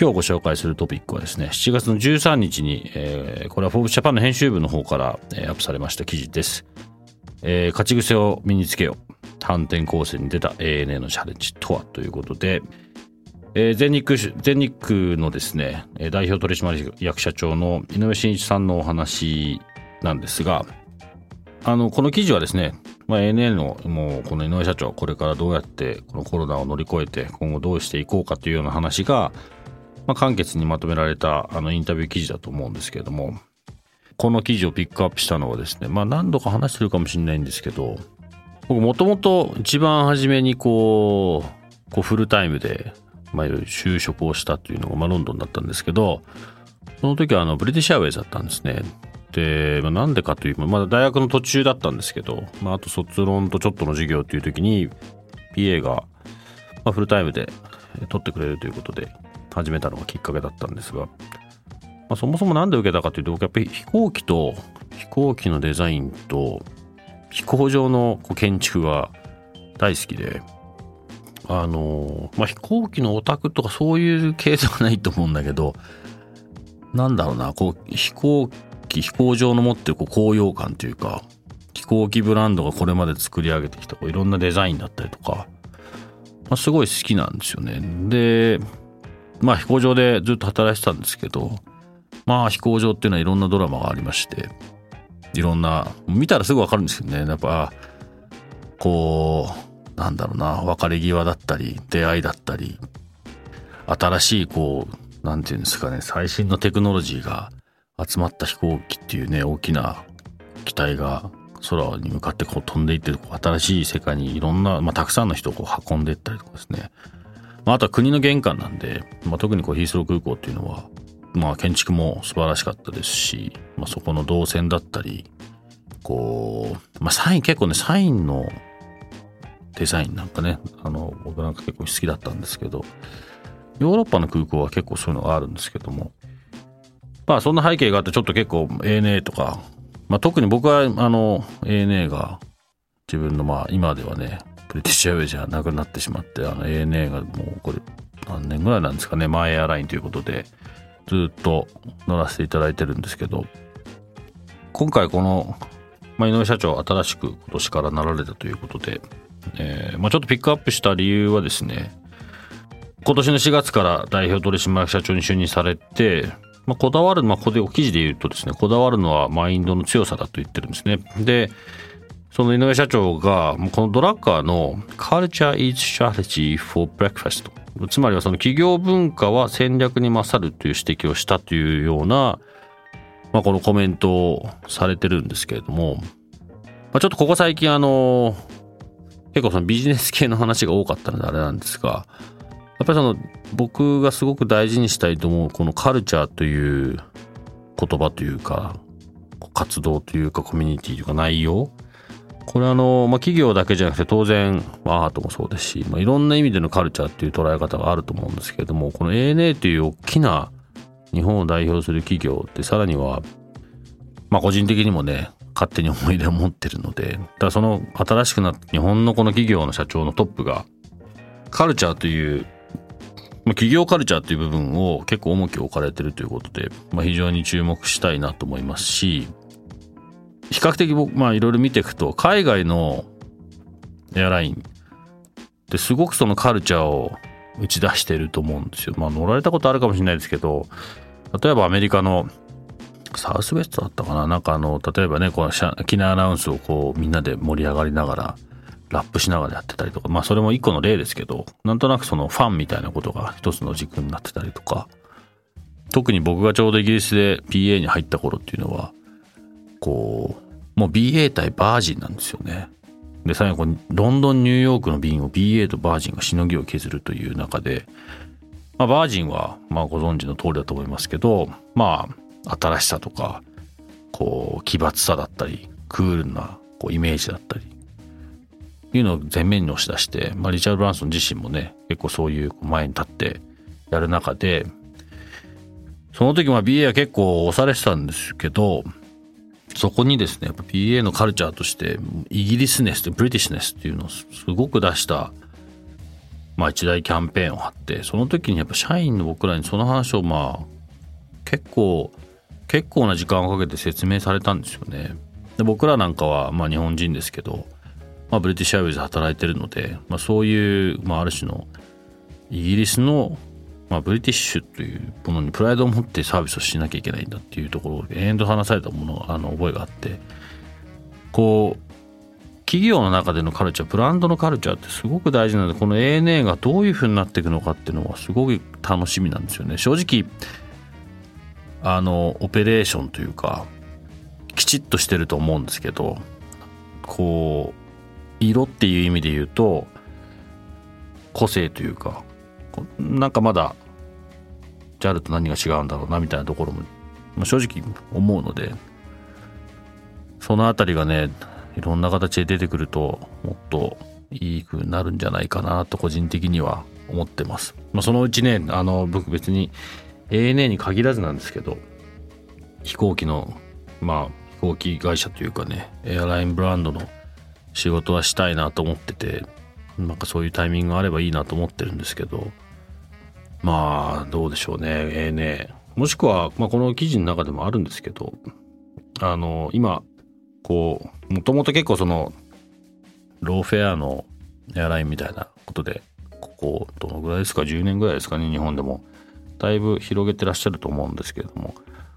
今日ご紹介するトピックはですね、7月の13日に、えー、これは Forbes Japan の編集部の方から、えー、アップされました記事です。えー、勝ち癖を身につけよう。反転構成に出た ANA のチャレンジとはということで、えー、全日空、全日空のですね、代表取締役社長の井上真一さんのお話なんですが、あの、この記事はですね、まあ、ANA のもうこの井上社長、これからどうやってこのコロナを乗り越えて今後どうしていこうかというような話が、まあ、簡潔にまとめられたあのインタビュー記事だと思うんですけれども、この記事をピックアップしたのはですね、まあ何度か話してるかもしれないんですけど、僕もともと一番初めにこう、こうフルタイムで、まあ就職をしたっていうのが、まあロンドンだったんですけど、その時はあのブリティッシュアウェイズだったんですね。で、まあ、なんでかというと、まだ大学の途中だったんですけど、まあ、あと卒論とちょっとの授業っていう時に、PA が、まあ、フルタイムで取ってくれるということで始めたのがきっかけだったんですが、まあ、そもそも何で受けたかというとやっぱり飛行機と飛行機のデザインと飛行場の建築が大好きであのまあ飛行機のオタクとかそういう系ではないと思うんだけどなんだろうなこう飛行機飛行場の持ってるこう高揚感というか飛行機ブランドがこれまで作り上げてきたこういろんなデザインだったりとか、まあ、すごい好きなんですよね。でまあ飛行場でずっと働いてたんですけどまあ飛行場っていうのはいろんなドラマがありましていろんな見たらすぐ分かるんですけどね。やっぱこうなんだろうな別れ際だったり出会いだったり新しいこうなんていうんですかね最新のテクノロジーが集まった飛行機っていうね大きな機体が空に向かってこう飛んでいって新しい世界にいろんな、まあ、たくさんの人をこう運んでいったりとかですね、まあ、あとは国の玄関なんで、まあ、特にこうヒースロー空港っていうのはまあ建築も素晴らしかったですし、まあ、そこの動線だったりこう、まあ、サイン結構ねサインのデザインなんかねあの僕なんか結構好きだったんですけどヨーロッパの空港は結構そういうのがあるんですけどもまあそんな背景があってちょっと結構 ANA とか、まあ、特に僕はあの ANA が自分のまあ今ではねブリティッシュアウェイじゃなくなってしまってあの ANA がもうこれ何年ぐらいなんですかねマイエアラインということでずっと乗らせていただいてるんですけど、今回この、まあ、井上社長新しく今年からなられたということで、えー、まあ、ちょっとピックアップした理由はですね、今年の4月から代表取締役社長に就任されて、まあ、こだわる、まあ、ここでお記事で言うとですね、こだわるのはマインドの強さだと言ってるんですね。で、その井上社長が、このドラッカーの Culture Eats Strategy for Breakfast つまりはその企業文化は戦略に勝るという指摘をしたというような、まあ、このコメントをされてるんですけれども、まあ、ちょっとここ最近あの、結構そのビジネス系の話が多かったのであれなんですが、やっぱりその僕がすごく大事にしたいと思うこのカルチャーという言葉というか、活動というかコミュニティというか内容これあの、まあ、企業だけじゃなくて当然、まあ、アートもそうですし、まあ、いろんな意味でのカルチャーっていう捉え方があると思うんですけれどもこの ANA という大きな日本を代表する企業ってさらには、まあ、個人的にもね勝手に思い出を持ってるのでだその新しくなった日本のこの企業の社長のトップがカルチャーというまあ、企業カルチャーという部分を結構重きを置かれてるということで、まあ、非常に注目したいなと思いますし、比較的僕、まあいろいろ見ていくと、海外のエアラインってすごくそのカルチャーを打ち出してると思うんですよ。まあ乗られたことあるかもしれないですけど、例えばアメリカのサウスウェストだったかな？なんかあの例えばねこの機内アナウンスをこうみんなで盛り上がりながらラップしながらやってたりとか。まあそれも一個の例ですけどなんとなくそのファンみたいなことが一つの軸になってたりとか。特に僕がちょうどイギリスで PA に入った頃っていうのはこうもう BA 対バージンなんですよね。で最後ロンドンニューヨークの便を BA とバージンがしのぎを削るという中で、まあ、バージンはまあご存知の通りだと思いますけどまあ新しさとかこう奇抜さだったりクールなこうイメージだったりいうのを前面に押し出して、まあ、リチャード・ブランソン自身もね結構そういう前に立ってやる中でその時まあ BA は結構押されてたんですけどそこにですね、やっぱ PA のカルチャーとして、イギリスネスとブリティッシュネスっていうのをすごく出した、まあ一大キャンペーンを張って、その時にやっぱ社員の僕らにその話をまあ、結構、結構な時間をかけて説明されたんですよね。で僕らなんかはまあ日本人ですけど、まあブリティッシュアイウェイズ働いてるので、まあそういう、まあある種のイギリスのまあ、ブリティッシュというものにプライドを持ってサービスをしなきゃいけないんだっていうところを延々と話されたものあの覚えがあってこう企業の中でのカルチャーブランドのカルチャーってすごく大事なのでこの ANA がどういうふうになっていくのかっていうのはすごく楽しみなんですよね。正直あのオペレーションというかきちっとしてると思うんですけどこう色っていう意味で言うと個性というかなんかまだ JAL と何が違うんだろうなみたいなところも、正直思うのでその辺りがねいろんな形で出てくるともっといい風になるんじゃないかなと個人的には思ってます。まあ、そのうちねあの僕別に ANA に限らずなんですけど飛行機のまあ飛行機会社というかねエアラインブランドの仕事はしたいなと思っててなんかそういうタイミングがあればいいなと思ってるんですけど。まあどうでしょうね。ええー、ね。もしくは、まあ、この記事の中でもあるんですけど。あの今こうもともと結構そのローフェアのエアラインみたいなことでここどのぐらいですか？10年ぐらいですかね？日本でも。だいぶ広げてらっしゃると思うんですけれども。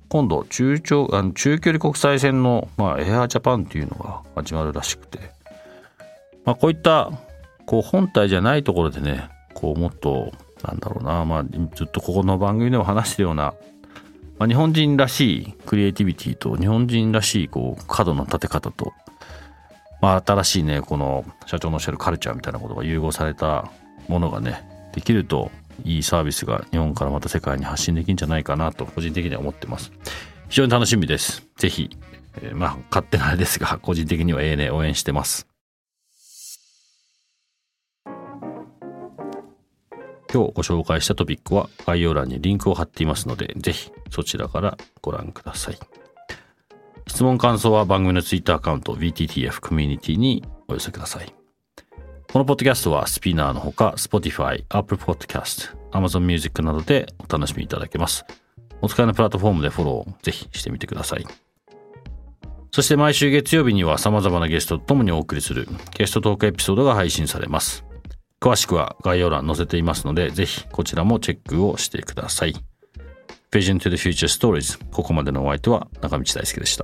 今度中長あの中距離国際線の、まあ、エアージャパンっていうのが始まるらしくて、まあ、こういったこう本体じゃないところでねこうもっとなんだろうなまあずっとここの番組でも話してるような、まあ、日本人らしいクリエイティビティと日本人らしいこう角の立て方と、まあ、新しいねこの社長のおっしゃるカルチャーみたいなことが融合されたものがねできるといいサービスが日本からまた世界に発信できるんじゃないかなと個人的には思ってます。非常に楽しみです。ぜひ、えー、まあ勝手なあれですが個人的にはええね応援してます。今日ご紹介したトピックは概要欄にリンクを貼っていますので、ぜひそちらからご覧ください。質問感想は番組のツイッターアカウント VTTF コミュニティにお寄せください。このポッドキャストはスピナーのほか Spotify、Apple Podcast、Amazon Music などでお楽しみいただけます。お使いのプラットフォームでフォローぜひしてみてください。そして毎週月曜日には様々なゲストと共にお送りするゲストトークエピソードが配信されます。詳しくは概要欄載せていますので、ぜひこちらもチェックをしてください。Vision to the Future Stories ここまでのお相手は中道大輔でした。